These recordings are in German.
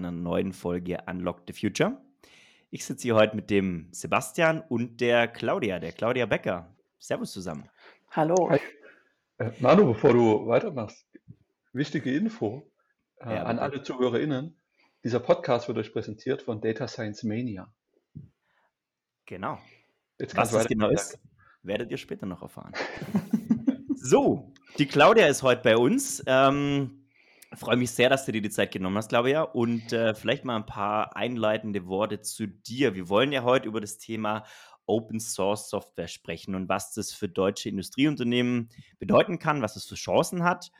einer neuen Folge Unlock the Future. Ich sitze hier heute mit dem Sebastian und der Claudia, der Claudia Becker. Servus zusammen. Hallo. Hi. Äh, Manu, bevor du weitermachst, wichtige Info äh, ja, an alle ZuhörerInnen. Dieser Podcast wird euch präsentiert von Data Science Mania. Genau. Jetzt Was das genau ist, werdet ihr später noch erfahren. so, die Claudia ist heute bei uns. Ähm, freue mich sehr, dass du dir die Zeit genommen hast, Claudia. Und äh, vielleicht mal ein paar einleitende Worte zu dir. Wir wollen ja heute über das Thema Open Source Software sprechen und was das für deutsche Industrieunternehmen bedeuten kann, was es für Chancen hat.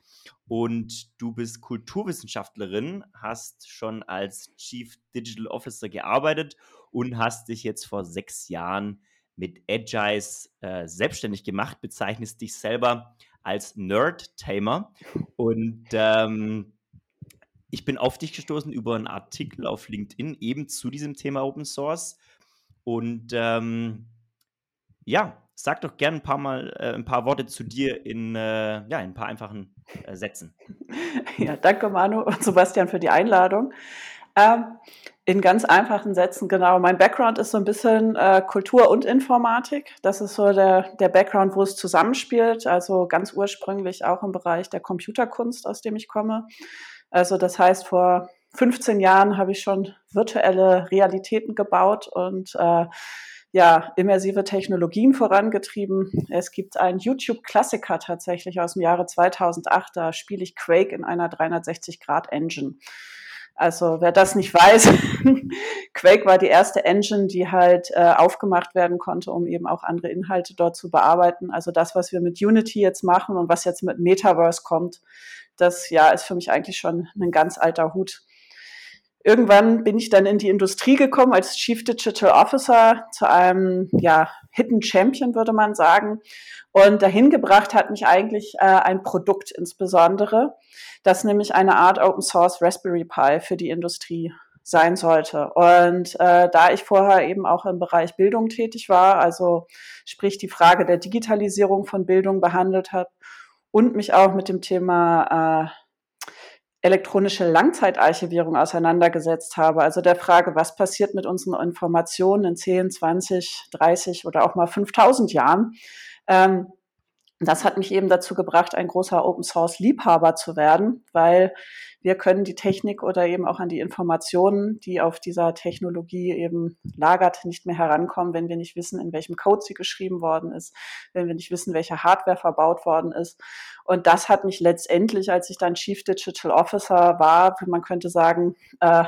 Und du bist Kulturwissenschaftlerin, hast schon als Chief Digital Officer gearbeitet und hast dich jetzt vor sechs Jahren mit Agiles äh, selbstständig gemacht, bezeichnest dich selber als Nerd-Tamer. Und ähm, ich bin auf dich gestoßen über einen Artikel auf LinkedIn eben zu diesem Thema Open Source. Und ähm, ja, sag doch gerne ein paar Mal äh, ein paar Worte zu dir in, äh, ja, in ein paar einfachen äh, Sätzen. Ja, danke Manu und Sebastian für die Einladung. Ähm, in ganz einfachen Sätzen, genau. Mein Background ist so ein bisschen äh, Kultur und Informatik. Das ist so der, der Background, wo es zusammenspielt. Also ganz ursprünglich auch im Bereich der Computerkunst, aus dem ich komme. Also das heißt, vor 15 Jahren habe ich schon virtuelle Realitäten gebaut und äh, ja, immersive Technologien vorangetrieben. Es gibt einen YouTube-Klassiker tatsächlich aus dem Jahre 2008. Da spiele ich Quake in einer 360-Grad-Engine. Also wer das nicht weiß, Quake war die erste Engine, die halt äh, aufgemacht werden konnte, um eben auch andere Inhalte dort zu bearbeiten. Also das, was wir mit Unity jetzt machen und was jetzt mit Metaverse kommt, das ja ist für mich eigentlich schon ein ganz alter Hut. Irgendwann bin ich dann in die Industrie gekommen als Chief Digital Officer zu einem ja, Hidden Champion, würde man sagen. Und dahin gebracht hat mich eigentlich äh, ein Produkt insbesondere, das nämlich eine Art Open Source Raspberry Pi für die Industrie sein sollte. Und äh, da ich vorher eben auch im Bereich Bildung tätig war, also sprich die Frage der Digitalisierung von Bildung behandelt habe und mich auch mit dem Thema äh, elektronische Langzeitarchivierung auseinandergesetzt habe, also der Frage, was passiert mit unseren Informationen in 10, 20, 30 oder auch mal 5000 Jahren. Ähm, das hat mich eben dazu gebracht, ein großer Open Source Liebhaber zu werden, weil wir können die Technik oder eben auch an die Informationen, die auf dieser Technologie eben lagert, nicht mehr herankommen, wenn wir nicht wissen, in welchem Code sie geschrieben worden ist, wenn wir nicht wissen, welche Hardware verbaut worden ist. Und das hat mich letztendlich, als ich dann Chief Digital Officer war, man könnte sagen, äh,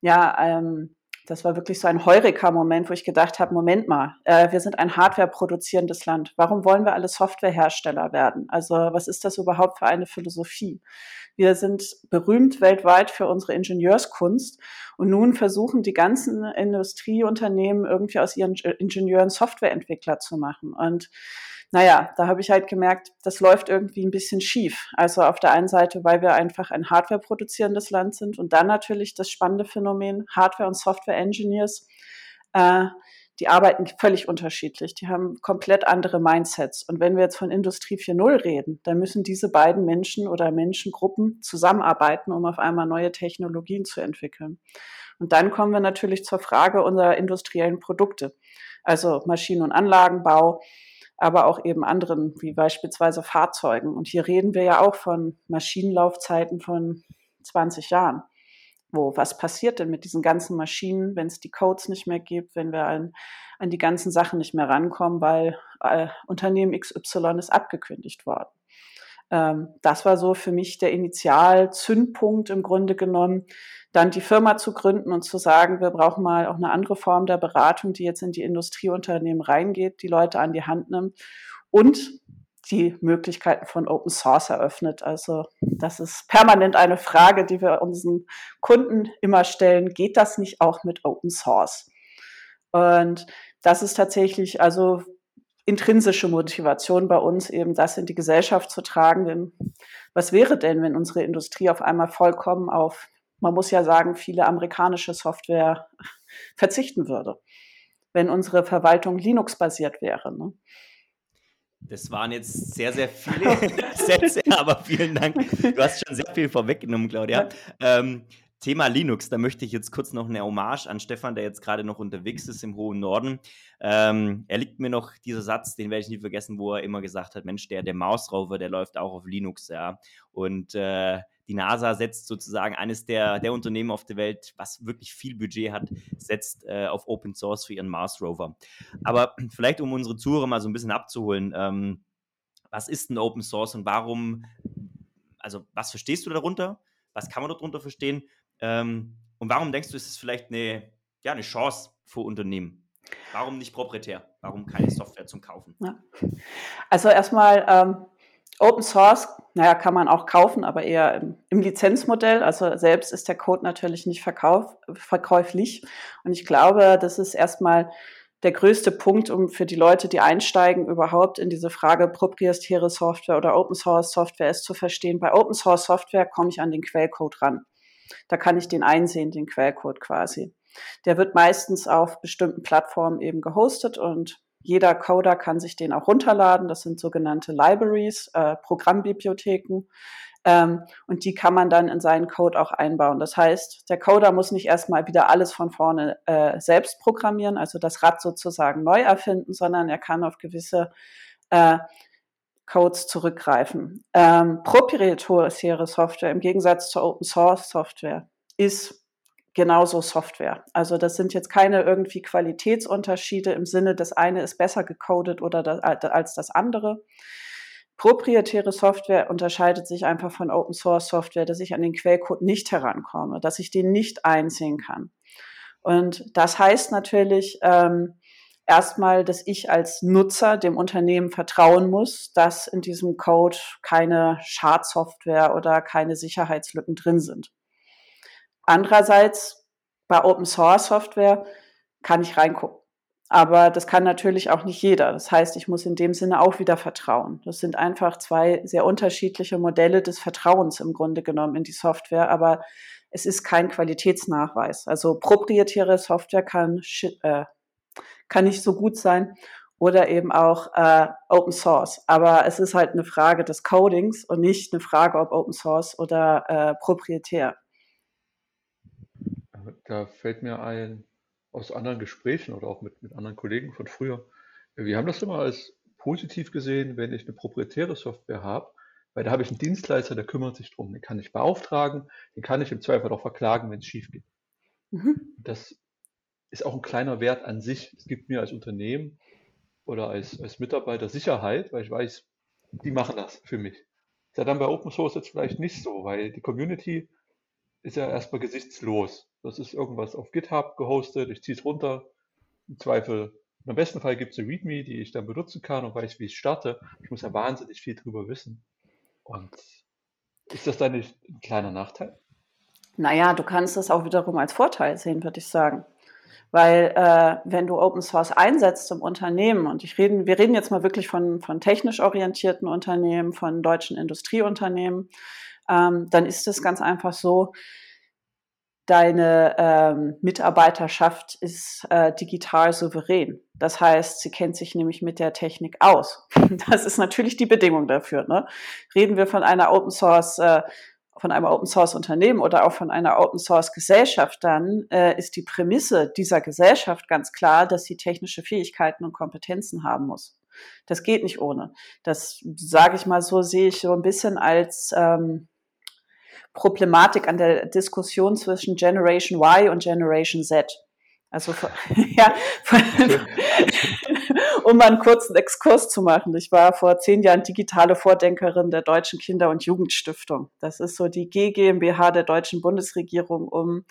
ja, ähm, das war wirklich so ein Heureka-Moment, wo ich gedacht habe, Moment mal, äh, wir sind ein Hardware-produzierendes Land. Warum wollen wir alle Softwarehersteller werden? Also was ist das überhaupt für eine Philosophie? Wir sind berühmt weltweit für unsere Ingenieurskunst und nun versuchen die ganzen Industrieunternehmen irgendwie aus ihren Ingenieuren Softwareentwickler zu machen. Und naja, da habe ich halt gemerkt, das läuft irgendwie ein bisschen schief. Also auf der einen Seite, weil wir einfach ein Hardware produzierendes Land sind und dann natürlich das spannende Phänomen Hardware- und Software-Engineers. Äh, die arbeiten völlig unterschiedlich. Die haben komplett andere Mindsets. Und wenn wir jetzt von Industrie 4.0 reden, dann müssen diese beiden Menschen oder Menschengruppen zusammenarbeiten, um auf einmal neue Technologien zu entwickeln. Und dann kommen wir natürlich zur Frage unserer industriellen Produkte, also Maschinen- und Anlagenbau, aber auch eben anderen, wie beispielsweise Fahrzeugen. Und hier reden wir ja auch von Maschinenlaufzeiten von 20 Jahren. Wo, was passiert denn mit diesen ganzen Maschinen, wenn es die Codes nicht mehr gibt, wenn wir an, an die ganzen Sachen nicht mehr rankommen, weil äh, Unternehmen XY ist abgekündigt worden. Ähm, das war so für mich der Initialzündpunkt im Grunde genommen, dann die Firma zu gründen und zu sagen, wir brauchen mal auch eine andere Form der Beratung, die jetzt in die Industrieunternehmen reingeht, die Leute an die Hand nimmt und die Möglichkeiten von Open Source eröffnet. Also das ist permanent eine Frage, die wir unseren Kunden immer stellen. Geht das nicht auch mit Open Source? Und das ist tatsächlich also intrinsische Motivation bei uns, eben das in die Gesellschaft zu tragen. Denn was wäre denn, wenn unsere Industrie auf einmal vollkommen auf man muss ja sagen, viele amerikanische Software verzichten würde, wenn unsere Verwaltung Linux-basiert wäre. Ne? Das waren jetzt sehr, sehr viele Sätze, aber vielen Dank. Du hast schon sehr viel vorweggenommen, Claudia. Ähm, Thema Linux, da möchte ich jetzt kurz noch eine Hommage an Stefan, der jetzt gerade noch unterwegs ist im hohen Norden. Ähm, er liegt mir noch dieser Satz, den werde ich nie vergessen, wo er immer gesagt hat, Mensch, der, der Maus Rover, der läuft auch auf Linux, ja. Und äh, die NASA setzt sozusagen eines der, der Unternehmen auf der Welt, was wirklich viel Budget hat, setzt äh, auf Open Source für ihren Mars Rover. Aber vielleicht, um unsere Zuhörer mal so ein bisschen abzuholen, ähm, was ist ein Open Source und warum, also was verstehst du darunter? Was kann man darunter verstehen? Ähm, und warum denkst du, ist es vielleicht eine, ja, eine Chance für Unternehmen? Warum nicht proprietär? Warum keine Software zum Kaufen? Ja. Also erstmal ähm, Open Source, naja, kann man auch kaufen, aber eher im, im, Lizenzmodell. Also selbst ist der Code natürlich nicht verkauf, verkäuflich. Und ich glaube, das ist erstmal der größte Punkt, um für die Leute, die einsteigen, überhaupt in diese Frage proprietäre Software oder Open Source Software ist zu verstehen. Bei Open Source Software komme ich an den Quellcode ran. Da kann ich den einsehen, den Quellcode quasi. Der wird meistens auf bestimmten Plattformen eben gehostet und jeder Coder kann sich den auch runterladen. Das sind sogenannte Libraries, äh, Programmbibliotheken. Ähm, und die kann man dann in seinen Code auch einbauen. Das heißt, der Coder muss nicht erstmal wieder alles von vorne äh, selbst programmieren, also das Rad sozusagen neu erfinden, sondern er kann auf gewisse äh, Codes zurückgreifen. Ähm, proprietäre Software im Gegensatz zur Open Source Software ist genauso Software. Also das sind jetzt keine irgendwie Qualitätsunterschiede im Sinne, das eine ist besser gecodet oder das, als das andere. Proprietäre Software unterscheidet sich einfach von Open Source Software, dass ich an den Quellcode nicht herankomme, dass ich den nicht einsehen kann. Und das heißt natürlich, ähm, erstmal, dass ich als Nutzer dem Unternehmen vertrauen muss, dass in diesem Code keine Schadsoftware oder keine Sicherheitslücken drin sind. Andererseits, bei Open Source Software kann ich reingucken. Aber das kann natürlich auch nicht jeder. Das heißt, ich muss in dem Sinne auch wieder vertrauen. Das sind einfach zwei sehr unterschiedliche Modelle des Vertrauens im Grunde genommen in die Software. Aber es ist kein Qualitätsnachweis. Also proprietäre Software kann äh, kann nicht so gut sein oder eben auch äh, Open Source. Aber es ist halt eine Frage des Codings und nicht eine Frage, ob Open Source oder äh, proprietär. Da fällt mir ein, aus anderen Gesprächen oder auch mit, mit anderen Kollegen von früher, wir haben das immer als positiv gesehen, wenn ich eine proprietäre Software habe, weil da habe ich einen Dienstleister, der kümmert sich drum. Den kann ich beauftragen, den kann ich im Zweifel auch verklagen, wenn es schief geht. Mhm. Das ist auch ein kleiner Wert an sich. Es gibt mir als Unternehmen oder als, als Mitarbeiter Sicherheit, weil ich weiß, die machen das für mich. Ist ja dann bei Open Source jetzt vielleicht nicht so, weil die Community ist ja erstmal gesichtslos. Das ist irgendwas auf GitHub gehostet, ich ziehe es runter, im Zweifel, im besten Fall gibt es eine README, die ich dann benutzen kann und weiß, wie ich starte. Ich muss ja wahnsinnig viel drüber wissen. Und ist das dann nicht ein kleiner Nachteil? Naja, du kannst es auch wiederum als Vorteil sehen, würde ich sagen. Weil äh, wenn du Open Source einsetzt im Unternehmen, und ich reden, wir reden jetzt mal wirklich von, von technisch orientierten Unternehmen, von deutschen Industrieunternehmen, ähm, dann ist es ganz einfach so, deine ähm, Mitarbeiterschaft ist äh, digital souverän. Das heißt, sie kennt sich nämlich mit der Technik aus. Das ist natürlich die Bedingung dafür. Ne? Reden wir von einer Open Source äh, von einem Open Source Unternehmen oder auch von einer Open Source Gesellschaft, dann äh, ist die Prämisse dieser Gesellschaft ganz klar, dass sie technische Fähigkeiten und Kompetenzen haben muss. Das geht nicht ohne. Das sage ich mal so, sehe ich so ein bisschen als ähm, Problematik an der Diskussion zwischen Generation Y und Generation Z. Also ja, um mal einen kurzen Exkurs zu machen. Ich war vor zehn Jahren digitale Vordenkerin der Deutschen Kinder- und Jugendstiftung. Das ist so die GmbH der deutschen Bundesregierung, um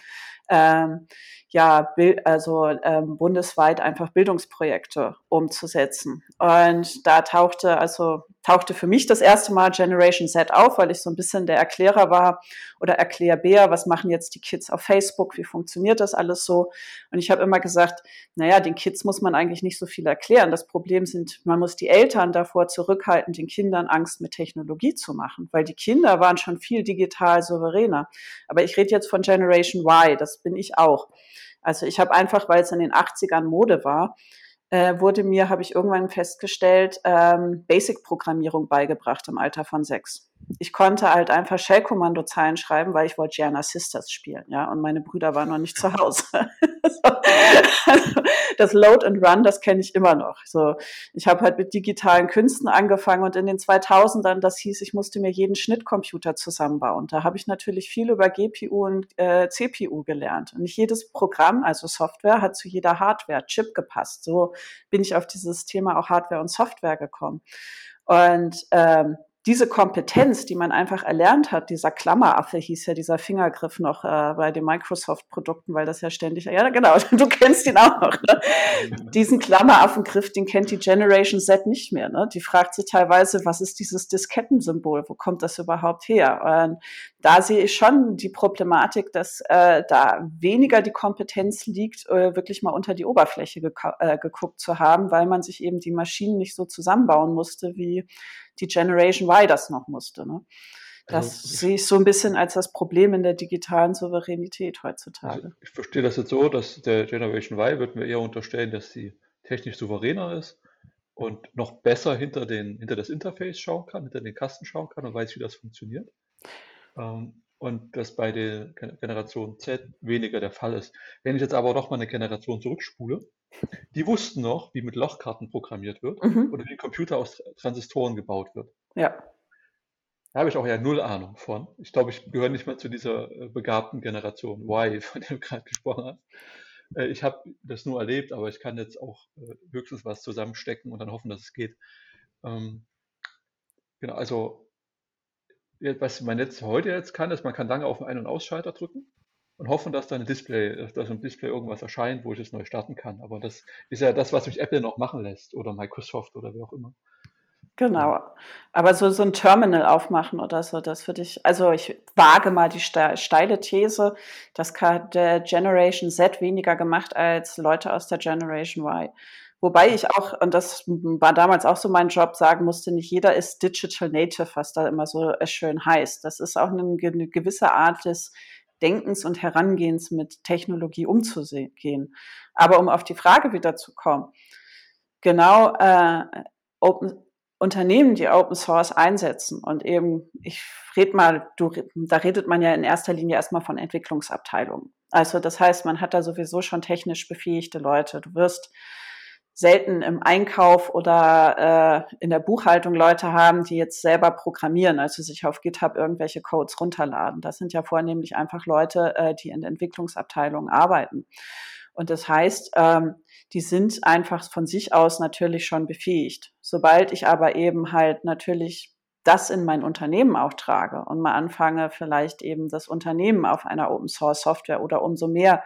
ähm, ja, also ähm, bundesweit einfach Bildungsprojekte umzusetzen. Und da tauchte also tauchte für mich das erste Mal Generation Z auf, weil ich so ein bisschen der Erklärer war oder Erklärbär, was machen jetzt die Kids auf Facebook, wie funktioniert das alles so? Und ich habe immer gesagt, naja, den Kids muss man eigentlich nicht so viel erklären. Das Problem sind, man muss die Eltern davor zurückhalten, den Kindern Angst mit Technologie zu machen, weil die Kinder waren schon viel digital souveräner. Aber ich rede jetzt von Generation Y, das bin ich auch. Also ich habe einfach, weil es in den 80ern Mode war, äh, wurde mir, habe ich irgendwann festgestellt, ähm, Basic-Programmierung beigebracht im Alter von sechs. Ich konnte halt einfach Shell-Kommandozeilen schreiben, weil ich wollte Gianna Sisters spielen, ja, und meine Brüder waren noch nicht zu Hause. also, das Load and Run, das kenne ich immer noch. So, ich habe halt mit digitalen Künsten angefangen und in den 2000ern, das hieß, ich musste mir jeden Schnittcomputer zusammenbauen. Da habe ich natürlich viel über GPU und äh, CPU gelernt. Und nicht jedes Programm, also Software, hat zu jeder Hardware, Chip gepasst. So bin ich auf dieses Thema auch Hardware und Software gekommen. Und ähm, diese Kompetenz, die man einfach erlernt hat, dieser Klammeraffe hieß ja dieser Fingergriff noch äh, bei den Microsoft-Produkten, weil das ja ständig, ja genau, du kennst ihn auch noch. Ne? Diesen Klammeraffengriff, den kennt die Generation Z nicht mehr. Ne? Die fragt sich teilweise, was ist dieses Diskettensymbol? Wo kommt das überhaupt her? Und da sehe ich schon die Problematik, dass äh, da weniger die Kompetenz liegt, äh, wirklich mal unter die Oberfläche äh, geguckt zu haben, weil man sich eben die Maschinen nicht so zusammenbauen musste, wie die Generation Y das noch musste. Ne? Das also, sehe ich so ein bisschen als das Problem in der digitalen Souveränität heutzutage. Also ich verstehe das jetzt so, dass der Generation Y wird mir eher unterstellen, dass sie technisch souveräner ist und noch besser hinter, den, hinter das Interface schauen kann, hinter den Kasten schauen kann und weiß, wie das funktioniert. Ähm, und das bei der Generation Z weniger der Fall ist. Wenn ich jetzt aber noch mal eine Generation zurückspule, die wussten noch, wie mit Lochkarten programmiert wird mhm. oder wie ein Computer aus Transistoren gebaut wird. Ja. Da habe ich auch ja null Ahnung von. Ich glaube, ich gehöre nicht mal zu dieser äh, begabten Generation Y, von der du gerade gesprochen hast. Äh, ich habe das nur erlebt, aber ich kann jetzt auch äh, höchstens was zusammenstecken und dann hoffen, dass es geht. Ähm, genau, also was man jetzt heute jetzt kann, ist, man kann lange auf den Ein- und Ausschalter drücken und hoffen, dass da ein Display, dass im Display irgendwas erscheint, wo ich es neu starten kann. Aber das ist ja das, was mich Apple noch machen lässt oder Microsoft oder wer auch immer. Genau. Aber so, so ein Terminal aufmachen oder so, das würde ich, also ich wage mal die steile These, das hat der Generation Z weniger gemacht als Leute aus der Generation Y. Wobei ich auch, und das war damals auch so mein Job, sagen musste, nicht jeder ist Digital Native, was da immer so schön heißt. Das ist auch eine, eine gewisse Art des Denkens und Herangehens mit Technologie umzugehen. Aber um auf die Frage wieder zu kommen, genau äh, Open, Unternehmen, die Open Source einsetzen und eben, ich rede mal, du, da redet man ja in erster Linie erstmal von Entwicklungsabteilungen. Also das heißt, man hat da sowieso schon technisch befähigte Leute. Du wirst selten im Einkauf oder äh, in der Buchhaltung Leute haben, die jetzt selber programmieren, also sich auf GitHub irgendwelche Codes runterladen. Das sind ja vornehmlich einfach Leute, äh, die in Entwicklungsabteilungen arbeiten. Und das heißt, ähm, die sind einfach von sich aus natürlich schon befähigt. Sobald ich aber eben halt natürlich das in mein Unternehmen auch trage und mal anfange, vielleicht eben das Unternehmen auf einer Open Source Software oder umso mehr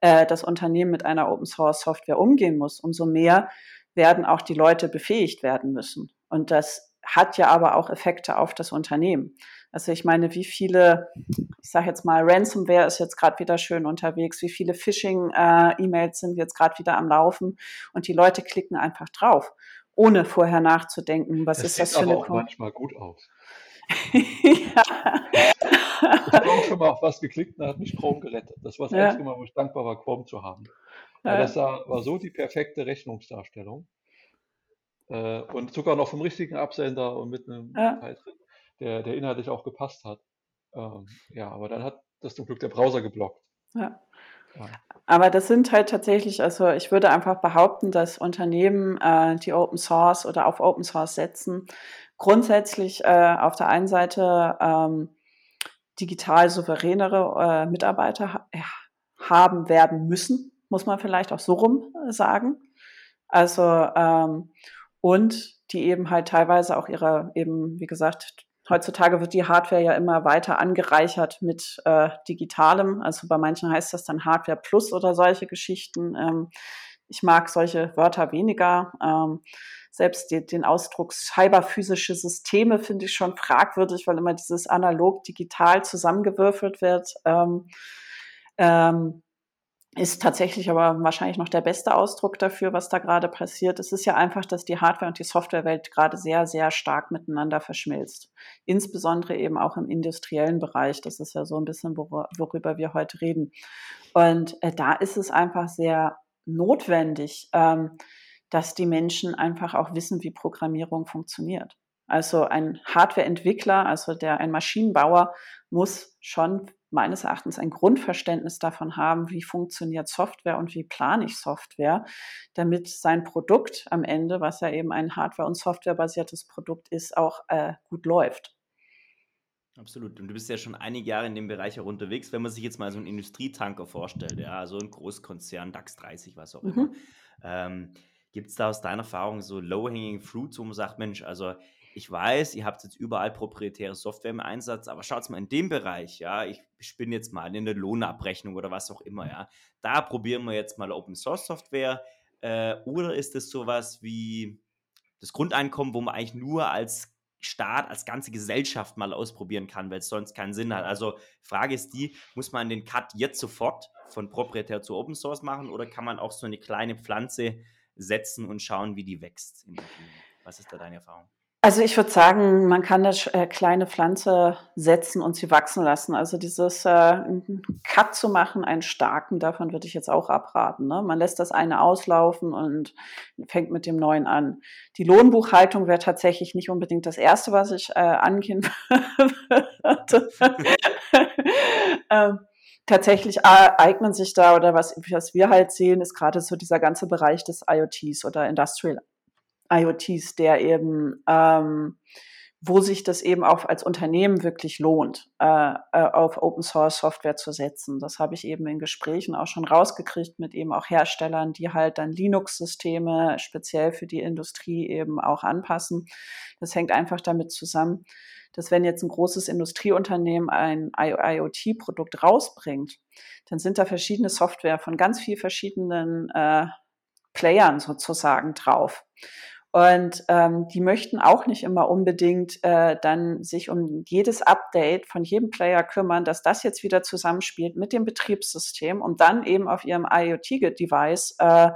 äh, das Unternehmen mit einer Open Source Software umgehen muss, umso mehr werden auch die Leute befähigt werden müssen. Und das hat ja aber auch Effekte auf das Unternehmen. Also ich meine, wie viele, ich sage jetzt mal, Ransomware ist jetzt gerade wieder schön unterwegs, wie viele Phishing-E-Mails äh, sind jetzt gerade wieder am Laufen und die Leute klicken einfach drauf, ohne vorher nachzudenken, was das ist das für eine aber auch manchmal gut aus. ja. Ich habe auch schon mal auf was geklickt und hat mich Chrome gerettet. Das war das ja. einzige Mal, wo ich dankbar war, Chrome zu haben. Ja. das war so die perfekte Rechnungsdarstellung. Äh, und sogar noch vom richtigen Absender und mit einem ja. Teil drin, der, der inhaltlich auch gepasst hat. Ähm, ja, aber dann hat das zum Glück der Browser geblockt. Ja. Aber das sind halt tatsächlich, also ich würde einfach behaupten, dass Unternehmen, äh, die Open Source oder auf Open Source setzen, grundsätzlich äh, auf der einen Seite ähm, digital souveränere äh, Mitarbeiter ha haben werden müssen, muss man vielleicht auch so rum äh, sagen. Also ähm, und die eben halt teilweise auch ihre eben, wie gesagt, heutzutage wird die Hardware ja immer weiter angereichert mit äh, digitalem. Also bei manchen heißt das dann Hardware Plus oder solche Geschichten. Ähm, ich mag solche Wörter weniger. Ähm, selbst die, den Ausdruck cyberphysische Systeme finde ich schon fragwürdig, weil immer dieses analog-digital zusammengewürfelt wird. Ähm, ähm, ist tatsächlich aber wahrscheinlich noch der beste Ausdruck dafür, was da gerade passiert. Es ist ja einfach, dass die Hardware- und die Softwarewelt gerade sehr, sehr stark miteinander verschmilzt. Insbesondere eben auch im industriellen Bereich. Das ist ja so ein bisschen, worüber wir heute reden. Und äh, da ist es einfach sehr notwendig, ähm, dass die Menschen einfach auch wissen, wie Programmierung funktioniert. Also ein Hardwareentwickler, also der ein Maschinenbauer muss schon meines Erachtens ein Grundverständnis davon haben, wie funktioniert Software und wie plane ich Software, damit sein Produkt am Ende, was ja eben ein Hardware- und Softwarebasiertes Produkt ist, auch äh, gut läuft. Absolut. Und du bist ja schon einige Jahre in dem Bereich auch unterwegs. Wenn man sich jetzt mal so einen Industrietanker vorstellt, ja, also ein Großkonzern, DAX 30, was auch mhm. immer, ähm, gibt es da aus deiner Erfahrung so low-hanging fruits, wo man sagt, Mensch, also ich weiß, ihr habt jetzt überall proprietäre Software im Einsatz, aber schaut mal in dem Bereich, ja, ich spinne jetzt mal in der Lohnabrechnung oder was auch immer, ja, da probieren wir jetzt mal Open Source Software äh, oder ist es sowas wie das Grundeinkommen, wo man eigentlich nur als Staat, als ganze Gesellschaft mal ausprobieren kann, weil es sonst keinen Sinn hat. Also Frage ist die, muss man den Cut jetzt sofort von proprietär zu Open Source machen oder kann man auch so eine kleine Pflanze setzen und schauen, wie die wächst? Was ist da deine Erfahrung? Also ich würde sagen, man kann eine äh, kleine Pflanze setzen und sie wachsen lassen. Also dieses äh, Cut zu machen, einen starken, davon würde ich jetzt auch abraten. Ne? Man lässt das eine auslaufen und fängt mit dem neuen an. Die Lohnbuchhaltung wäre tatsächlich nicht unbedingt das Erste, was ich äh, angehen würde. ähm, tatsächlich äh, eignen sich da oder was, was wir halt sehen, ist gerade so dieser ganze Bereich des IoTs oder Industrial IoTs, der eben, ähm, wo sich das eben auch als Unternehmen wirklich lohnt, äh, äh, auf Open Source Software zu setzen. Das habe ich eben in Gesprächen auch schon rausgekriegt mit eben auch Herstellern, die halt dann Linux-Systeme speziell für die Industrie eben auch anpassen. Das hängt einfach damit zusammen, dass wenn jetzt ein großes Industrieunternehmen ein IoT-Produkt rausbringt, dann sind da verschiedene Software von ganz vielen verschiedenen äh, Playern sozusagen drauf. Und ähm, die möchten auch nicht immer unbedingt äh, dann sich um jedes Update von jedem Player kümmern, dass das jetzt wieder zusammenspielt mit dem Betriebssystem und dann eben auf ihrem IoT-Device äh,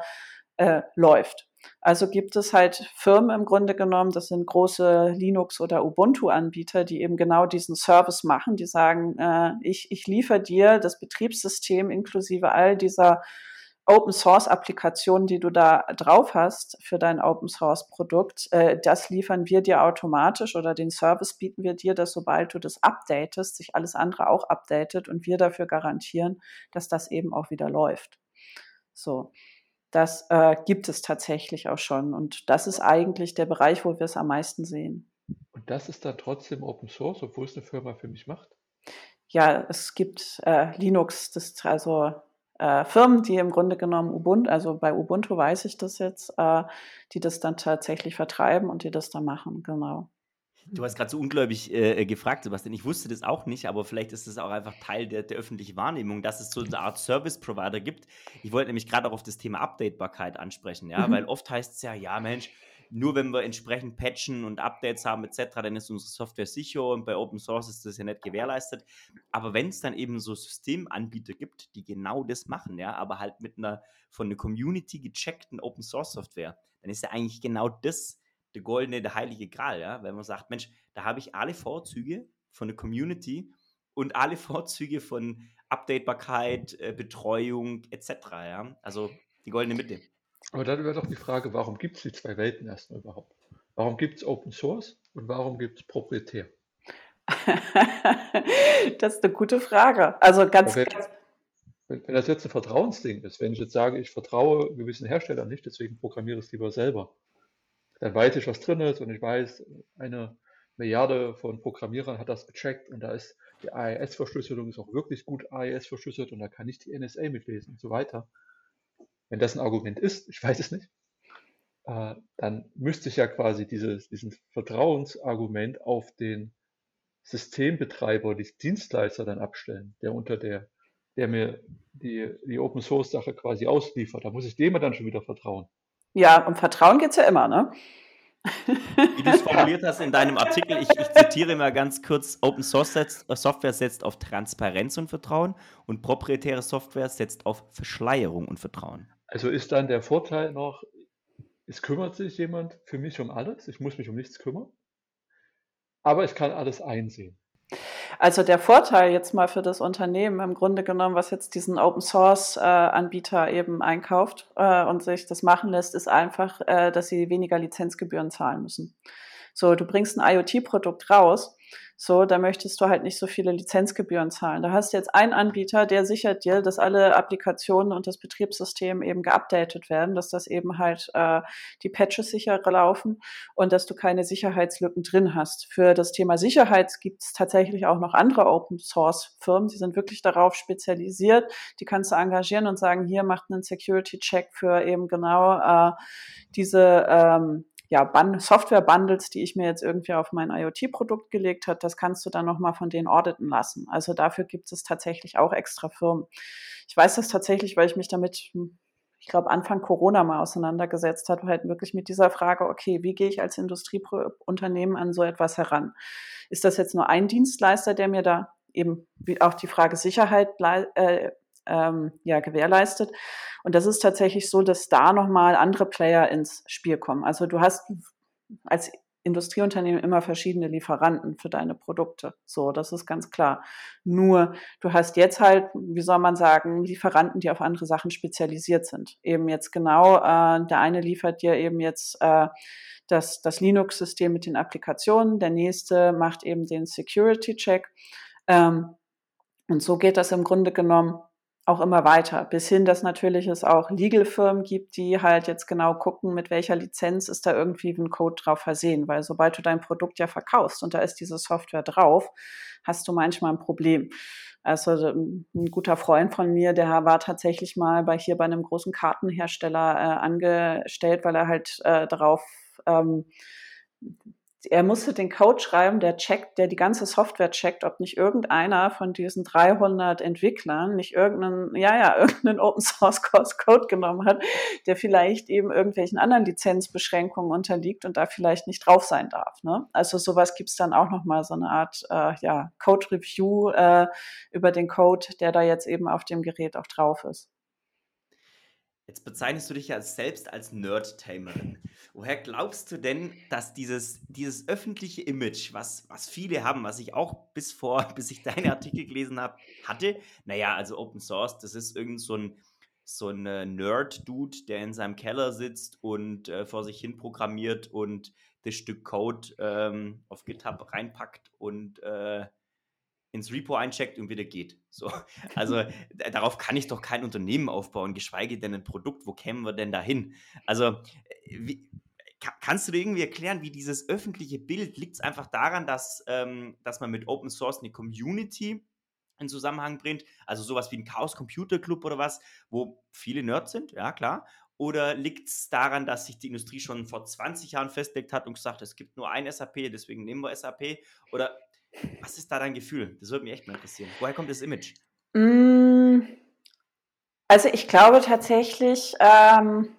äh, läuft. Also gibt es halt Firmen im Grunde genommen, das sind große Linux- oder Ubuntu-Anbieter, die eben genau diesen Service machen, die sagen, äh, ich, ich liefere dir das Betriebssystem inklusive all dieser Open Source Applikationen, die du da drauf hast für dein Open Source Produkt, äh, das liefern wir dir automatisch oder den Service bieten wir dir, dass sobald du das updatest, sich alles andere auch updatet und wir dafür garantieren, dass das eben auch wieder läuft. So. Das äh, gibt es tatsächlich auch schon. Und das ist eigentlich der Bereich, wo wir es am meisten sehen. Und das ist dann trotzdem Open Source, obwohl es eine Firma für mich macht? Ja, es gibt äh, Linux, das also äh, Firmen, die im Grunde genommen Ubuntu, also bei Ubuntu weiß ich das jetzt, äh, die das dann tatsächlich vertreiben und die das dann machen, genau. Du hast gerade so ungläubig äh, gefragt, Sebastian. Ich wusste das auch nicht, aber vielleicht ist das auch einfach Teil der, der öffentlichen Wahrnehmung, dass es so eine Art Service-Provider gibt. Ich wollte nämlich gerade auch auf das Thema Updatebarkeit ansprechen, ja, mhm. weil oft heißt es ja, ja, Mensch, nur wenn wir entsprechend patchen und Updates haben etc., dann ist unsere Software sicher und bei Open Source ist das ja nicht gewährleistet. Aber wenn es dann eben so Systemanbieter gibt, die genau das machen, ja, aber halt mit einer von der Community gecheckten Open Source Software, dann ist ja eigentlich genau das der goldene, der heilige Gral, ja, weil man sagt, Mensch, da habe ich alle Vorzüge von der Community und alle Vorzüge von Updatebarkeit, äh, Betreuung etc., ja, also die goldene Mitte. Aber dann wäre doch die Frage, warum gibt es die zwei Welten erstmal überhaupt? Warum gibt es Open Source und warum gibt es proprietär? das ist eine gute Frage. Also ganz, wenn, wenn, wenn, das jetzt ein Vertrauensding ist, wenn ich jetzt sage, ich vertraue gewissen Herstellern nicht, deswegen programmiere ich es lieber selber, dann weiß ich, was drin ist und ich weiß, eine Milliarde von Programmierern hat das gecheckt und da ist die AES-Verschlüsselung ist auch wirklich gut AES verschlüsselt und da kann ich die NSA mitlesen und so weiter wenn das ein Argument ist, ich weiß es nicht, äh, dann müsste ich ja quasi dieses, diesen Vertrauensargument auf den Systembetreiber, die Dienstleister dann abstellen, der unter der, der mir die, die Open Source Sache quasi ausliefert. Da muss ich dem dann schon wieder vertrauen. Ja, um Vertrauen geht es ja immer, ne? Wie du es formuliert hast in deinem Artikel, ich, ich, zitiere mal ganz kurz, Open Source setzt, Software setzt auf Transparenz und Vertrauen und proprietäre Software setzt auf Verschleierung und Vertrauen. Also ist dann der Vorteil noch, es kümmert sich jemand für mich um alles, ich muss mich um nichts kümmern, aber ich kann alles einsehen. Also der Vorteil jetzt mal für das Unternehmen im Grunde genommen, was jetzt diesen Open Source äh, Anbieter eben einkauft äh, und sich das machen lässt, ist einfach, äh, dass sie weniger Lizenzgebühren zahlen müssen. So, du bringst ein IoT-Produkt raus so, da möchtest du halt nicht so viele Lizenzgebühren zahlen. Da hast du jetzt einen Anbieter, der sichert dir, dass alle Applikationen und das Betriebssystem eben geupdatet werden, dass das eben halt äh, die Patches sicher laufen und dass du keine Sicherheitslücken drin hast. Für das Thema Sicherheit gibt es tatsächlich auch noch andere Open Source Firmen, die sind wirklich darauf spezialisiert. Die kannst du engagieren und sagen, hier macht einen Security Check für eben genau äh, diese ähm, ja, Software-Bundles, die ich mir jetzt irgendwie auf mein IoT-Produkt gelegt habe, das kannst du dann nochmal von denen auditen lassen. Also dafür gibt es tatsächlich auch extra Firmen. Ich weiß das tatsächlich, weil ich mich damit, ich glaube, Anfang Corona mal auseinandergesetzt habe, halt wirklich mit dieser Frage, okay, wie gehe ich als Industrieunternehmen an so etwas heran? Ist das jetzt nur ein Dienstleister, der mir da eben auch die Frage Sicherheit äh, ähm, ja, gewährleistet. Und das ist tatsächlich so, dass da nochmal andere Player ins Spiel kommen. Also du hast als Industrieunternehmen immer verschiedene Lieferanten für deine Produkte. So, das ist ganz klar. Nur, du hast jetzt halt, wie soll man sagen, Lieferanten, die auf andere Sachen spezialisiert sind. Eben jetzt genau, äh, der eine liefert dir eben jetzt äh, das, das Linux-System mit den Applikationen, der nächste macht eben den Security-Check. Ähm, und so geht das im Grunde genommen auch immer weiter, bis hin, dass natürlich es auch Legal-Firmen gibt, die halt jetzt genau gucken, mit welcher Lizenz ist da irgendwie ein Code drauf versehen, weil sobald du dein Produkt ja verkaufst und da ist diese Software drauf, hast du manchmal ein Problem. Also ähm, ein guter Freund von mir, der war tatsächlich mal bei hier bei einem großen Kartenhersteller äh, angestellt, weil er halt äh, darauf ähm, er musste den Code schreiben, der checkt, der die ganze Software checkt, ob nicht irgendeiner von diesen 300 Entwicklern nicht irgendeinen, ja, ja, irgendeinen Open Source Code genommen hat, der vielleicht eben irgendwelchen anderen Lizenzbeschränkungen unterliegt und da vielleicht nicht drauf sein darf. Ne? Also sowas gibt's dann auch nochmal so eine Art, äh, ja, Code Review äh, über den Code, der da jetzt eben auf dem Gerät auch drauf ist. Jetzt bezeichnest du dich ja selbst als Nerd-Tamerin. Woher glaubst du denn, dass dieses, dieses öffentliche Image, was, was viele haben, was ich auch bis vor, bis ich deine Artikel gelesen habe, hatte, naja, also Open Source, das ist irgend so ein, so ein äh, Nerd-Dude, der in seinem Keller sitzt und äh, vor sich hin programmiert und das Stück Code ähm, auf GitHub reinpackt und äh, ins Repo eincheckt und wieder geht. So, also darauf kann ich doch kein Unternehmen aufbauen, geschweige denn ein Produkt. Wo kämen wir denn dahin? Also, äh, wie, kannst du dir irgendwie erklären, wie dieses öffentliche Bild liegt es einfach daran, dass, ähm, dass man mit Open Source eine Community in Zusammenhang bringt, also sowas wie ein Chaos Computer Club oder was, wo viele Nerds sind, ja klar. Oder liegt es daran, dass sich die Industrie schon vor 20 Jahren festgelegt hat und gesagt, es gibt nur ein SAP, deswegen nehmen wir SAP? Oder was ist da dein Gefühl? Das würde mich echt mal interessieren. Woher kommt das Image? Mm, also ich glaube tatsächlich, ähm,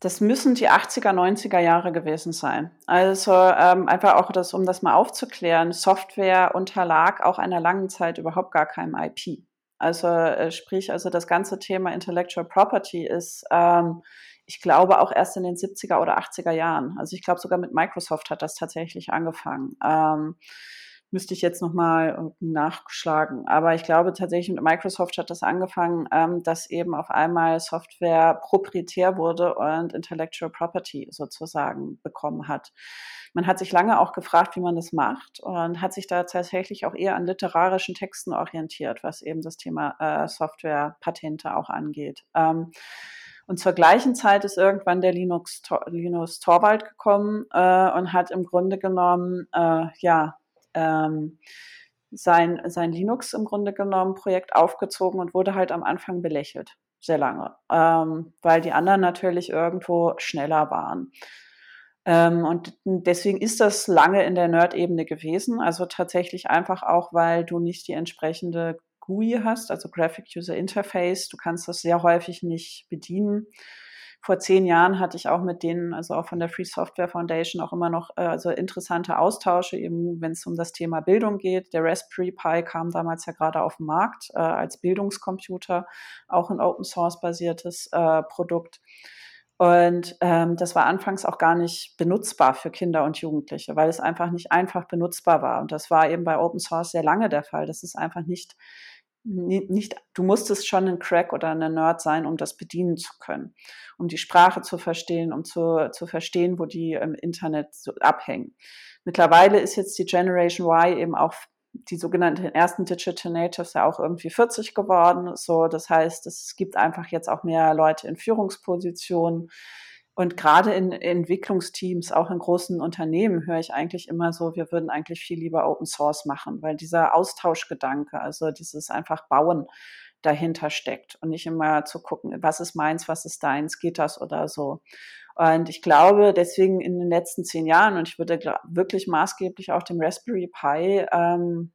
das müssen die 80er, 90er Jahre gewesen sein. Also ähm, einfach auch das, um das mal aufzuklären, Software unterlag auch einer langen Zeit überhaupt gar keinem IP. Also äh, sprich, also das ganze Thema Intellectual Property ist ähm, ich glaube auch erst in den 70er oder 80er Jahren. Also ich glaube sogar mit Microsoft hat das tatsächlich angefangen. Ähm, müsste ich jetzt nochmal nachschlagen. Aber ich glaube tatsächlich mit Microsoft hat das angefangen, ähm, dass eben auf einmal Software proprietär wurde und Intellectual Property sozusagen bekommen hat. Man hat sich lange auch gefragt, wie man das macht und hat sich da tatsächlich auch eher an literarischen Texten orientiert, was eben das Thema äh, Software-Patente auch angeht. Ähm, und zur gleichen Zeit ist irgendwann der Linux, Linus Torvald gekommen äh, und hat im Grunde genommen, äh, ja, ähm, sein, sein Linux im Grunde genommen Projekt aufgezogen und wurde halt am Anfang belächelt. Sehr lange. Ähm, weil die anderen natürlich irgendwo schneller waren. Ähm, und deswegen ist das lange in der Nerd-Ebene gewesen. Also tatsächlich einfach auch, weil du nicht die entsprechende GUI hast, also Graphic User Interface. Du kannst das sehr häufig nicht bedienen. Vor zehn Jahren hatte ich auch mit denen, also auch von der Free Software Foundation, auch immer noch äh, also interessante Austausche, eben wenn es um das Thema Bildung geht. Der Raspberry Pi kam damals ja gerade auf den Markt äh, als Bildungscomputer, auch ein Open Source basiertes äh, Produkt. Und ähm, das war anfangs auch gar nicht benutzbar für Kinder und Jugendliche, weil es einfach nicht einfach benutzbar war. Und das war eben bei Open Source sehr lange der Fall. Das ist einfach nicht nicht, du musstest schon ein Crack oder ein Nerd sein, um das bedienen zu können, um die Sprache zu verstehen, um zu, zu verstehen, wo die im Internet so abhängen. Mittlerweile ist jetzt die Generation Y eben auch die sogenannten ersten Digital Natives ja auch irgendwie 40 geworden. So, das heißt, es gibt einfach jetzt auch mehr Leute in Führungspositionen. Und gerade in Entwicklungsteams, auch in großen Unternehmen, höre ich eigentlich immer so, wir würden eigentlich viel lieber Open Source machen, weil dieser Austauschgedanke, also dieses einfach Bauen dahinter steckt und nicht immer zu gucken, was ist meins, was ist deins, geht das oder so. Und ich glaube, deswegen in den letzten zehn Jahren, und ich würde wirklich maßgeblich auch dem Raspberry Pi, ähm,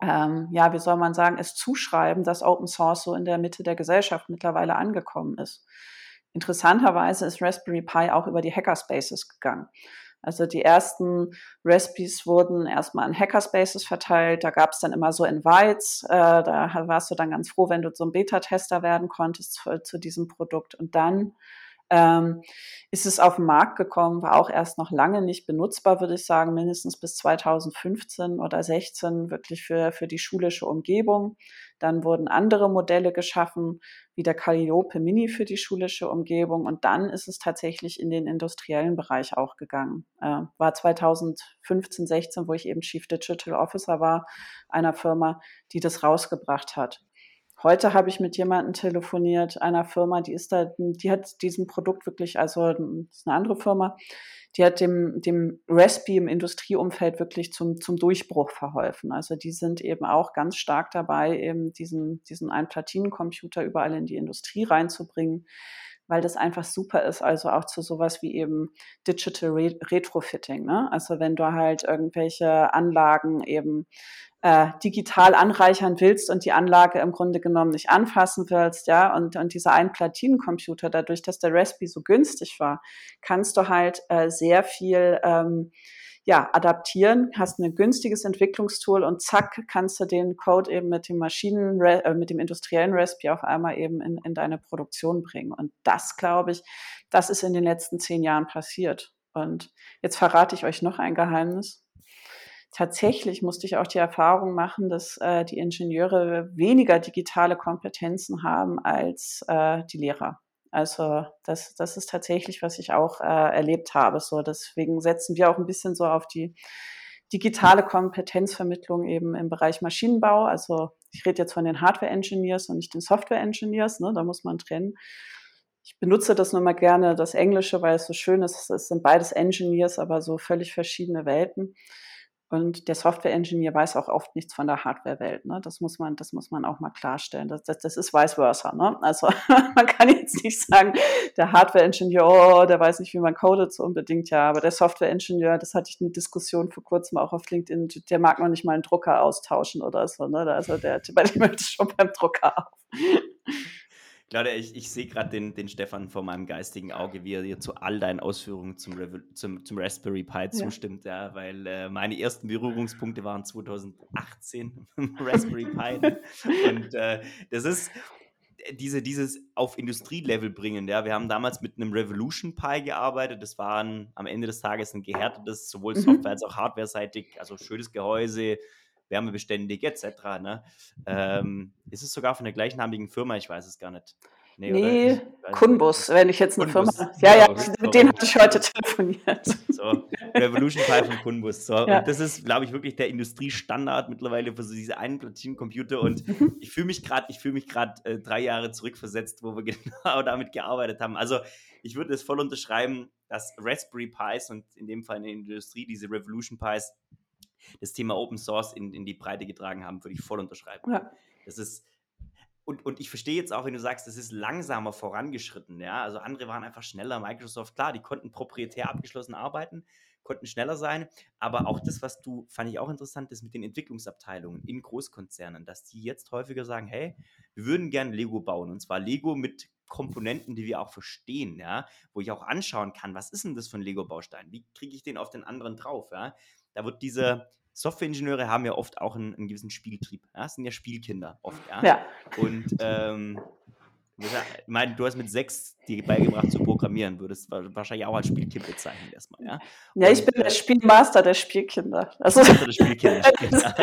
ähm, ja, wie soll man sagen, es zuschreiben, dass Open Source so in der Mitte der Gesellschaft mittlerweile angekommen ist. Interessanterweise ist Raspberry Pi auch über die Hackerspaces gegangen. Also die ersten Recipes wurden erstmal in Hackerspaces verteilt. Da gab es dann immer so Invites. Äh, da warst du dann ganz froh, wenn du so ein Beta-Tester werden konntest zu, zu diesem Produkt. Und dann ähm, ist es auf den Markt gekommen, war auch erst noch lange nicht benutzbar, würde ich sagen, mindestens bis 2015 oder 16 wirklich für, für die schulische Umgebung. Dann wurden andere Modelle geschaffen, wie der Calliope Mini für die schulische Umgebung. Und dann ist es tatsächlich in den industriellen Bereich auch gegangen. Äh, war 2015, 16, wo ich eben Chief Digital Officer war, einer Firma, die das rausgebracht hat. Heute habe ich mit jemandem telefoniert, einer Firma, die ist da, die hat diesem Produkt wirklich, also das ist eine andere Firma, die hat dem, dem Raspi im Industrieumfeld wirklich zum, zum Durchbruch verholfen. Also die sind eben auch ganz stark dabei, eben diesen, diesen Ein-Platinen-Computer überall in die Industrie reinzubringen, weil das einfach super ist, also auch zu sowas wie eben Digital Retrofitting. Ne? Also wenn du halt irgendwelche Anlagen eben äh, digital anreichern willst und die Anlage im Grunde genommen nicht anfassen willst, ja, und, und dieser ein Platinencomputer, dadurch, dass der Raspberry so günstig war, kannst du halt äh, sehr viel ähm, ja, adaptieren, hast ein günstiges Entwicklungstool und zack, kannst du den Code eben mit dem Maschinen, äh, mit dem industriellen Raspberry auf einmal eben in, in deine Produktion bringen. Und das, glaube ich, das ist in den letzten zehn Jahren passiert. Und jetzt verrate ich euch noch ein Geheimnis tatsächlich musste ich auch die Erfahrung machen, dass äh, die Ingenieure weniger digitale Kompetenzen haben als äh, die Lehrer. Also das, das ist tatsächlich, was ich auch äh, erlebt habe. So deswegen setzen wir auch ein bisschen so auf die digitale Kompetenzvermittlung eben im Bereich Maschinenbau. Also ich rede jetzt von den Hardware-Engineers und nicht den Software-Engineers. Ne? Da muss man trennen. Ich benutze das nur mal gerne, das Englische, weil es so schön ist. Es sind beides Engineers, aber so völlig verschiedene Welten. Und der Software-Engineer weiß auch oft nichts von der Hardware-Welt. Ne? Das, muss man, das muss man auch mal klarstellen. Das, das, das ist vice versa. Ne? Also man kann jetzt nicht sagen, der Hardware-Engineer, oh, der weiß nicht, wie man codet, so unbedingt ja. Aber der Software-Engineer, das hatte ich eine Diskussion vor kurzem auch auf LinkedIn, der mag noch nicht mal einen Drucker austauschen oder so. Ne? Also der, bei dem hört schon beim Drucker auf. Claudia, ich, ich sehe gerade den, den Stefan vor meinem geistigen Auge, wie er dir zu all deinen Ausführungen zum, zum, zum Raspberry Pi zustimmt, ja, ja weil äh, meine ersten Berührungspunkte waren 2018 im Raspberry Pi. Und äh, das ist diese, dieses auf Industrielevel bringen. Ja. Wir haben damals mit einem Revolution Pi gearbeitet. Das war am Ende des Tages ein gehärtetes, sowohl mhm. Software- als auch Hardware-seitig, also schönes Gehäuse, wärmebeständig etc. Ne? Ähm, ist es sogar von der gleichnamigen Firma? Ich weiß es gar nicht. Nee, nee Kunbus, wenn ich jetzt eine Kunbus. Firma. Ja, ja, ja mit denen hatte ich heute telefoniert. So, Revolution Pi von Kunbus. So, ja. Und das ist, glaube ich, wirklich der Industriestandard mittlerweile für so diese einen Platinencomputer. Und mhm. ich fühle mich gerade, ich fühle mich gerade äh, drei Jahre zurückversetzt, wo wir genau damit gearbeitet haben. Also ich würde es voll unterschreiben, dass Raspberry Pis und in dem Fall in der Industrie diese Revolution Pis das Thema Open Source in, in die Breite getragen haben, würde ich voll unterschreiben. Ja. Das ist, und, und ich verstehe jetzt auch, wenn du sagst, das ist langsamer vorangeschritten, ja. Also andere waren einfach schneller. Microsoft, klar, die konnten proprietär abgeschlossen arbeiten, konnten schneller sein. Aber auch das, was du, fand ich auch interessant, ist mit den Entwicklungsabteilungen in Großkonzernen, dass die jetzt häufiger sagen, hey, wir würden gerne Lego bauen. Und zwar Lego mit Komponenten, die wir auch verstehen, ja, wo ich auch anschauen kann, was ist denn das für ein Lego-Baustein? Wie kriege ich den auf den anderen drauf? Ja? Da wird diese Softwareingenieure haben ja oft auch einen, einen gewissen Spieltrieb. Ja? Das sind ja Spielkinder oft, ja. ja. Und ähm, Ich meine, du hast mit sechs dir beigebracht zu programmieren, würdest wahrscheinlich auch als Spielkind bezeichnen erstmal, ja? Ja, ich bin der äh, Spielmaster der Spielkinder. Also, der Spielkinder. das,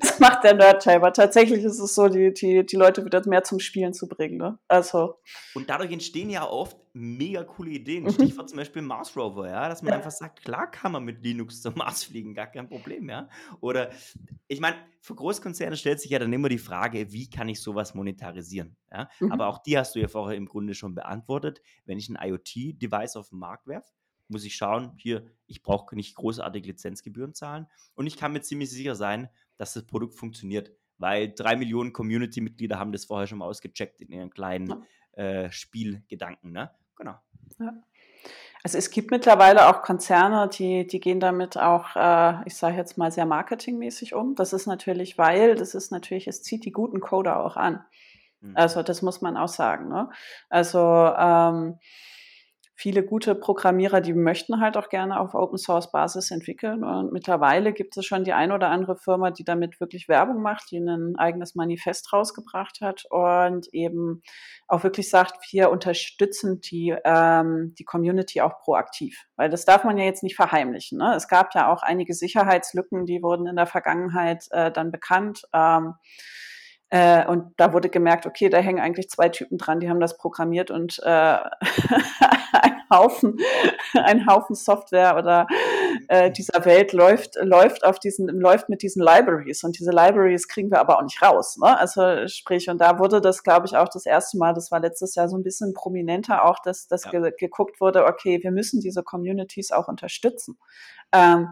das macht der Nerd-Timer. Tatsächlich ist es so, die, die, die Leute wieder mehr zum Spielen zu bringen. Ne? Also. Und dadurch entstehen ja oft mega coole Ideen. Mhm. Stichwort zum Beispiel Mars Rover, ja, dass man ja. einfach sagt, klar kann man mit Linux zum Mars fliegen, gar kein Problem, ja. Oder ich meine, für Großkonzerne stellt sich ja dann immer die Frage, wie kann ich sowas monetarisieren? Ja? Mhm. Aber auch die hast du ja vorher im Grunde schon beantwortet. Wenn ich ein IoT-Device auf den Markt werfe, muss ich schauen, hier, ich brauche nicht großartig Lizenzgebühren zahlen und ich kann mir ziemlich sicher sein, dass das Produkt funktioniert, weil drei Millionen Community-Mitglieder haben das vorher schon mal ausgecheckt in ihren kleinen äh, Spielgedanken. Ne? Genau. Ja. Also es gibt mittlerweile auch Konzerne, die, die gehen damit auch, äh, ich sage jetzt mal, sehr marketingmäßig um. Das ist natürlich, weil, das ist natürlich, es zieht die guten Coder auch an. Mhm. Also das muss man auch sagen. Ne? Also ähm, viele gute Programmierer, die möchten halt auch gerne auf Open Source Basis entwickeln. Und mittlerweile gibt es schon die ein oder andere Firma, die damit wirklich Werbung macht, die ein eigenes Manifest rausgebracht hat und eben auch wirklich sagt, wir unterstützen die, ähm, die Community auch proaktiv. Weil das darf man ja jetzt nicht verheimlichen. Ne? Es gab ja auch einige Sicherheitslücken, die wurden in der Vergangenheit äh, dann bekannt. Ähm, äh, und da wurde gemerkt, okay, da hängen eigentlich zwei Typen dran, die haben das programmiert und äh, ein Haufen, ein Haufen Software oder äh, dieser Welt läuft, läuft auf diesen, läuft mit diesen Libraries und diese Libraries kriegen wir aber auch nicht raus. Ne? Also sprich, und da wurde das, glaube ich, auch das erste Mal, das war letztes Jahr so ein bisschen prominenter auch, dass, dass ja. ge geguckt wurde, okay, wir müssen diese Communities auch unterstützen. Ähm,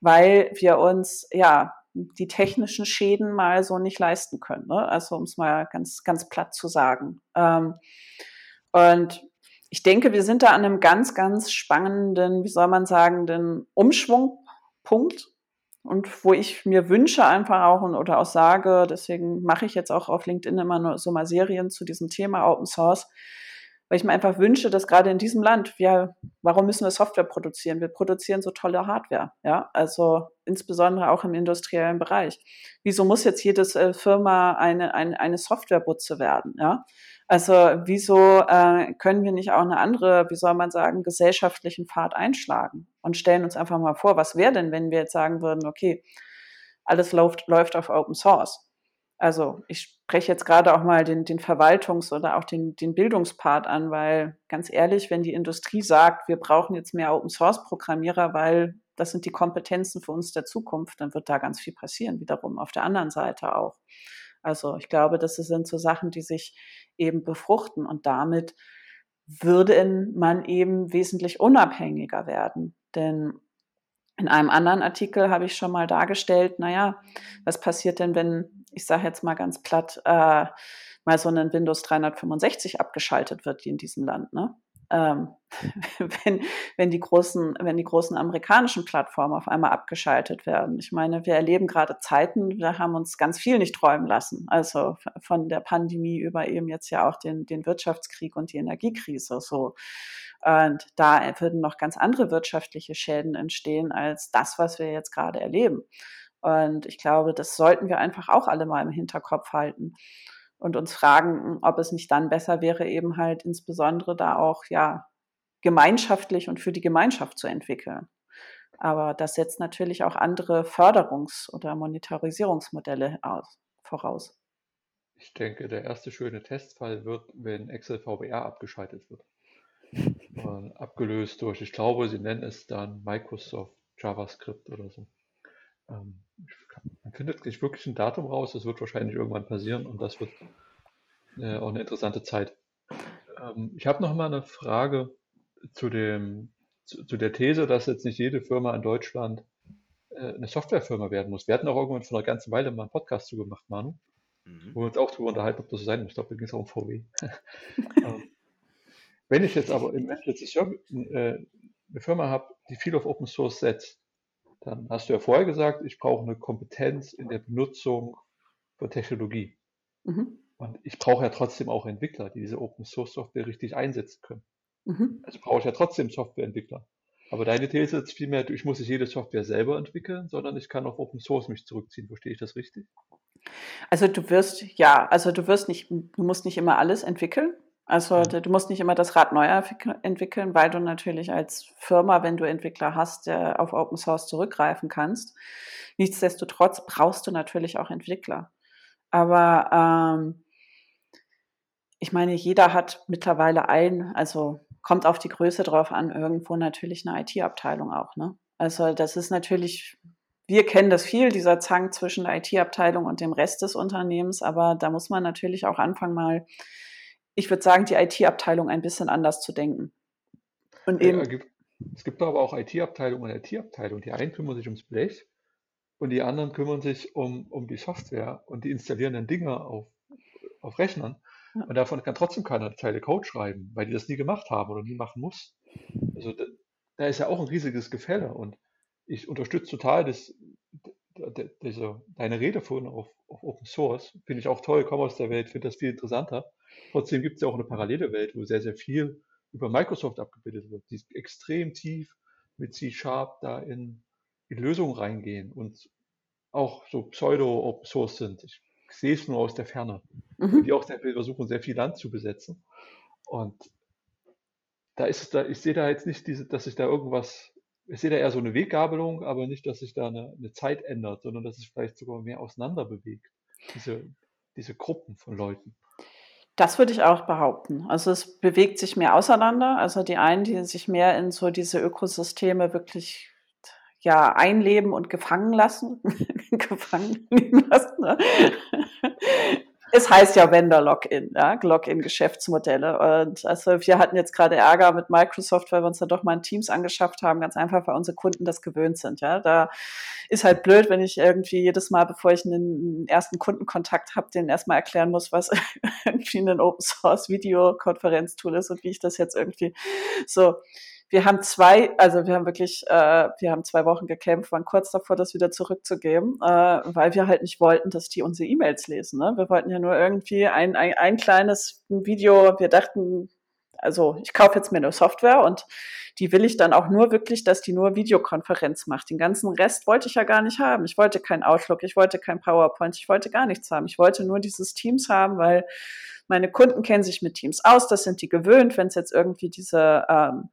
weil wir uns, ja, die technischen Schäden mal so nicht leisten können. Ne? Also um es mal ganz, ganz platt zu sagen. Ähm, und ich denke, wir sind da an einem ganz, ganz spannenden, wie soll man sagen, den Umschwungpunkt. Und wo ich mir wünsche einfach auch und, oder auch sage, deswegen mache ich jetzt auch auf LinkedIn immer nur so mal Serien zu diesem Thema Open Source, weil ich mir einfach wünsche, dass gerade in diesem Land, wir, warum müssen wir Software produzieren? Wir produzieren so tolle Hardware, ja, also insbesondere auch im industriellen Bereich. Wieso muss jetzt jede äh, Firma eine, eine, eine Softwarebutze werden, ja? Also wieso äh, können wir nicht auch eine andere, wie soll man sagen, gesellschaftlichen Pfad einschlagen und stellen uns einfach mal vor, was wäre denn, wenn wir jetzt sagen würden, okay, alles läuft, läuft auf Open Source. Also ich spreche jetzt gerade auch mal den, den Verwaltungs- oder auch den, den Bildungspart an, weil ganz ehrlich, wenn die Industrie sagt, wir brauchen jetzt mehr Open-Source-Programmierer, weil das sind die Kompetenzen für uns der Zukunft, dann wird da ganz viel passieren, wiederum auf der anderen Seite auch. Also ich glaube, das sind so Sachen, die sich eben befruchten und damit würde man eben wesentlich unabhängiger werden. Denn in einem anderen Artikel habe ich schon mal dargestellt, naja, was passiert denn, wenn, ich sage jetzt mal ganz platt, äh, mal so ein Windows 365 abgeschaltet wird in diesem Land, ne? Ähm, wenn, wenn, die großen, wenn die großen amerikanischen Plattformen auf einmal abgeschaltet werden. Ich meine, wir erleben gerade Zeiten, wir haben uns ganz viel nicht träumen lassen. Also von der Pandemie über eben jetzt ja auch den, den Wirtschaftskrieg und die Energiekrise. So und da würden noch ganz andere wirtschaftliche Schäden entstehen als das, was wir jetzt gerade erleben. Und ich glaube, das sollten wir einfach auch alle mal im Hinterkopf halten und uns fragen, ob es nicht dann besser wäre, eben halt insbesondere da auch ja gemeinschaftlich und für die Gemeinschaft zu entwickeln. Aber das setzt natürlich auch andere Förderungs- oder Monetarisierungsmodelle aus, voraus. Ich denke, der erste schöne Testfall wird, wenn Excel VBR abgeschaltet wird abgelöst durch, ich glaube, sie nennen es dann Microsoft JavaScript oder so. Ähm, man findet nicht wirklich ein Datum raus, das wird wahrscheinlich irgendwann passieren und das wird äh, auch eine interessante Zeit. Ähm, ich habe noch mal eine Frage zu, dem, zu, zu, der These, dass jetzt nicht jede Firma in Deutschland äh, eine Softwarefirma werden muss. Wir hatten auch irgendwann vor einer ganzen Weile mal einen Podcast zugemacht, Manu, mhm. wo wir uns auch darüber unterhalten, ob das so sein muss. Ich glaube, da ging es auch um VW. ähm, wenn ich jetzt aber im Endeffekt äh, eine Firma habe, die viel auf Open Source setzt, dann hast du ja vorher gesagt, ich brauche eine Kompetenz in der Benutzung von Technologie. Mhm. Und ich brauche ja trotzdem auch Entwickler, die diese Open Source Software richtig einsetzen können. Mhm. Also brauche ich ja trotzdem Softwareentwickler. Aber deine These ist vielmehr, ich muss nicht jede Software selber entwickeln, sondern ich kann auf Open Source mich zurückziehen. Verstehe ich das richtig? Also du wirst, ja, also du wirst nicht, du musst nicht immer alles entwickeln. Also du musst nicht immer das Rad neu entwickeln, weil du natürlich als Firma, wenn du Entwickler hast, auf Open Source zurückgreifen kannst. Nichtsdestotrotz brauchst du natürlich auch Entwickler. Aber ähm, ich meine, jeder hat mittlerweile ein, also kommt auf die Größe drauf an, irgendwo natürlich eine IT-Abteilung auch. Ne? Also das ist natürlich, wir kennen das viel, dieser Zang zwischen der IT-Abteilung und dem Rest des Unternehmens, aber da muss man natürlich auch anfangen, mal, ich würde sagen, die IT-Abteilung ein bisschen anders zu denken. Und eben, ja, es gibt aber auch IT-Abteilung und IT-Abteilung. Die einen kümmern sich ums Blech und die anderen kümmern sich um, um die Software und die installieren dann Dinge auf, auf Rechnern. Und davon kann trotzdem keiner eine Zeile Code schreiben, weil die das nie gemacht haben oder nie machen muss. Also da, da ist ja auch ein riesiges Gefälle. Und ich unterstütze total das, diese, deine Rede vorhin auf, auf Open Source. Finde ich auch toll, komme aus der Welt, finde das viel interessanter. Trotzdem gibt es ja auch eine parallele Welt, wo sehr, sehr viel über Microsoft abgebildet wird, die extrem tief mit C-Sharp da in, in Lösungen reingehen und auch so Pseudo-Open Source sind. Ich sehe es nur aus der Ferne. Mhm. Die auch sehr viel versuchen, sehr viel Land zu besetzen. Und da ist es da, ich sehe da jetzt nicht diese, dass sich da irgendwas, ich sehe da eher so eine Weggabelung, aber nicht, dass sich da eine, eine Zeit ändert, sondern dass es vielleicht sogar mehr auseinander bewegt. Diese, diese Gruppen von Leuten. Das würde ich auch behaupten. Also es bewegt sich mehr auseinander. Also die einen, die sich mehr in so diese Ökosysteme wirklich ja einleben und gefangen lassen, gefangen lassen. Ne? Es heißt ja Vendor Login, ja, Login-Geschäftsmodelle. Und also wir hatten jetzt gerade Ärger mit Microsoft, weil wir uns da doch mal ein Teams angeschafft haben, ganz einfach, weil unsere Kunden das gewöhnt sind. Ja, da ist halt blöd, wenn ich irgendwie jedes Mal, bevor ich einen ersten Kundenkontakt habe, den erstmal erklären muss, was irgendwie ein Open Source Videokonferenztool ist und wie ich das jetzt irgendwie so wir haben zwei, also wir haben wirklich, äh, wir haben zwei Wochen gekämpft, waren kurz davor, das wieder zurückzugeben, äh, weil wir halt nicht wollten, dass die unsere E-Mails lesen. Ne? Wir wollten ja nur irgendwie ein, ein, ein kleines Video, wir dachten, also ich kaufe jetzt mir eine Software und die will ich dann auch nur wirklich, dass die nur Videokonferenz macht. Den ganzen Rest wollte ich ja gar nicht haben. Ich wollte kein Outlook, ich wollte kein PowerPoint, ich wollte gar nichts haben. Ich wollte nur dieses Teams haben, weil meine Kunden kennen sich mit Teams aus, das sind die gewöhnt, wenn es jetzt irgendwie diese ähm,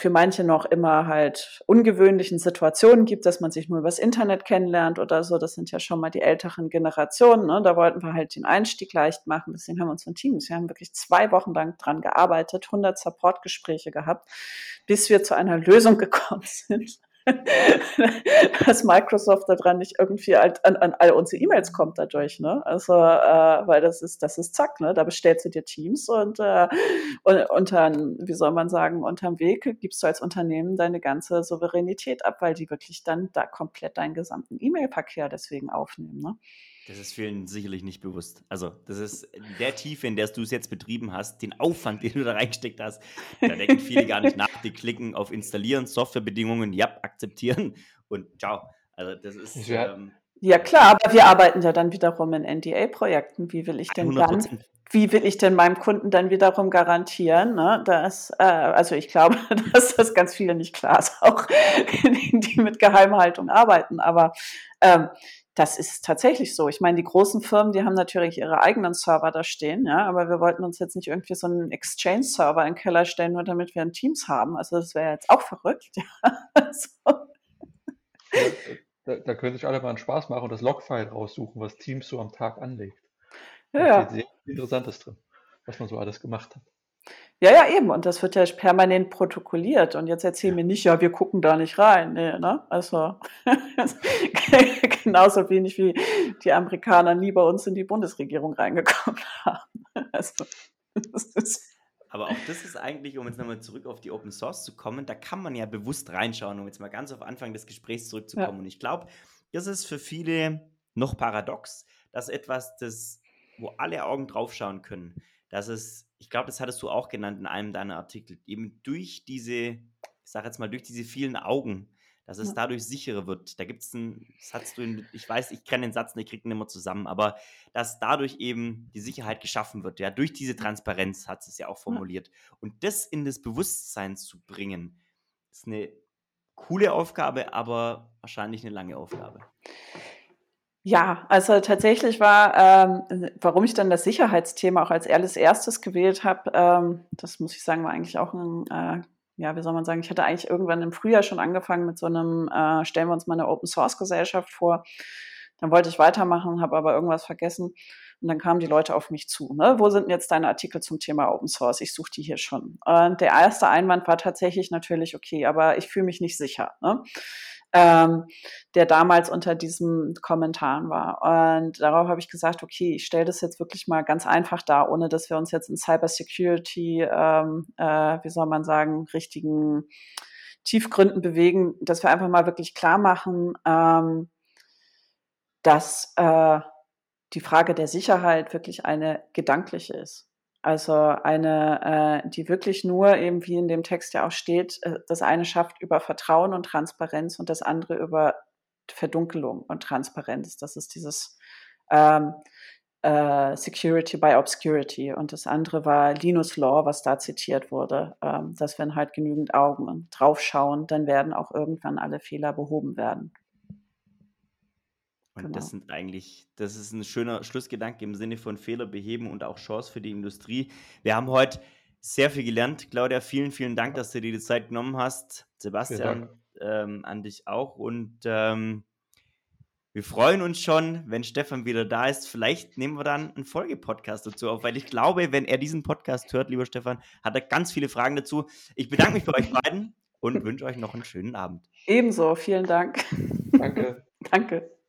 für manche noch immer halt ungewöhnlichen Situationen gibt, dass man sich nur übers Internet kennenlernt oder so. Das sind ja schon mal die älteren Generationen. Ne? Da wollten wir halt den Einstieg leicht machen. Deswegen haben wir uns ein Teams. Wir haben wirklich zwei Wochen lang dran gearbeitet, 100 Supportgespräche gehabt, bis wir zu einer Lösung gekommen sind dass Microsoft daran nicht irgendwie halt an, an all unsere E-Mails kommt dadurch, ne? Also, äh, weil das ist, das ist zack, ne? Da bestellst du dir Teams und, äh, und unter, wie soll man sagen, unterm Weg gibst du als Unternehmen deine ganze Souveränität ab, weil die wirklich dann da komplett deinen gesamten E-Mail-Verkehr deswegen aufnehmen, ne? Das ist vielen sicherlich nicht bewusst. Also, das ist der Tiefe, in der du es jetzt betrieben hast, den Aufwand, den du da reingesteckt hast. Da denken viele gar nicht nach. Die klicken auf Installieren, Softwarebedingungen, ja, akzeptieren und ciao. Also, das ist. Ja. Ähm, ja, klar, aber wir arbeiten ja dann wiederum in NDA-Projekten. Wie will ich denn 100%. dann, wie will ich denn meinem Kunden dann wiederum garantieren, ne, dass, äh, also ich glaube, dass das ganz viele nicht klar ist, auch die, die mit Geheimhaltung arbeiten, aber ähm, das ist tatsächlich so. Ich meine, die großen Firmen, die haben natürlich ihre eigenen Server da stehen, ja, aber wir wollten uns jetzt nicht irgendwie so einen Exchange-Server in den Keller stellen, nur damit wir ein Teams haben. Also das wäre jetzt auch verrückt. Ja. Also. Da, da können sich alle mal einen Spaß machen und das Logfile raussuchen, was Teams so am Tag anlegt. Da ja. steht sehr Interessantes drin, was man so alles gemacht hat. Ja, ja, eben. Und das wird ja permanent protokolliert. Und jetzt erzähl mir nicht, ja, wir gucken da nicht rein. Nee, ne? Also genauso wenig wie die Amerikaner nie bei uns in die Bundesregierung reingekommen haben. Also, aber auch das ist eigentlich, um jetzt nochmal zurück auf die Open Source zu kommen, da kann man ja bewusst reinschauen, um jetzt mal ganz auf Anfang des Gesprächs zurückzukommen. Ja. Und ich glaube, das ist für viele noch paradox, dass etwas, das, wo alle Augen draufschauen können, dass es, ich glaube, das hattest du auch genannt in einem deiner Artikel, eben durch diese, ich sage jetzt mal, durch diese vielen Augen, dass es ja. dadurch sicherer wird. Da gibt es einen, du in, ich weiß, ich kenne den Satz nicht, kriege ihn immer zusammen, aber dass dadurch eben die Sicherheit geschaffen wird, ja, durch diese Transparenz hat es ja auch formuliert. Ja. Und das in das Bewusstsein zu bringen, ist eine coole Aufgabe, aber wahrscheinlich eine lange Aufgabe. Ja, also tatsächlich war, ähm, warum ich dann das Sicherheitsthema auch als erstes gewählt habe, ähm, das muss ich sagen, war eigentlich auch ein, äh, ja, wie soll man sagen, ich hatte eigentlich irgendwann im Frühjahr schon angefangen mit so einem, äh, stellen wir uns mal eine Open Source Gesellschaft vor. Dann wollte ich weitermachen, habe aber irgendwas vergessen. Und dann kamen die Leute auf mich zu. Ne? Wo sind jetzt deine Artikel zum Thema Open Source? Ich suche die hier schon. Und der erste Einwand war tatsächlich natürlich, okay, aber ich fühle mich nicht sicher. Ne? Ähm, der damals unter diesem Kommentaren war. Und darauf habe ich gesagt, okay, ich stelle das jetzt wirklich mal ganz einfach dar, ohne dass wir uns jetzt in Cybersecurity, ähm, äh, wie soll man sagen, richtigen Tiefgründen bewegen, dass wir einfach mal wirklich klar machen, ähm, dass äh, die Frage der Sicherheit wirklich eine gedankliche ist. Also eine, äh, die wirklich nur eben, wie in dem Text ja auch steht, äh, das eine schafft über Vertrauen und Transparenz und das andere über Verdunkelung und Transparenz. Das ist dieses ähm, äh, Security by Obscurity. Und das andere war Linus Law, was da zitiert wurde, ähm, dass wenn halt genügend Augen draufschauen, dann werden auch irgendwann alle Fehler behoben werden. Und genau. das sind eigentlich, das ist ein schöner Schlussgedanke im Sinne von Fehler beheben und auch Chance für die Industrie. Wir haben heute sehr viel gelernt. Claudia, vielen, vielen Dank, dass du dir die Zeit genommen hast. Sebastian, ähm, an dich auch. Und ähm, wir freuen uns schon, wenn Stefan wieder da ist. Vielleicht nehmen wir dann einen Folgepodcast dazu auf, weil ich glaube, wenn er diesen Podcast hört, lieber Stefan, hat er ganz viele Fragen dazu. Ich bedanke mich bei euch beiden und wünsche euch noch einen schönen Abend. Ebenso, vielen Dank. Danke. Danke.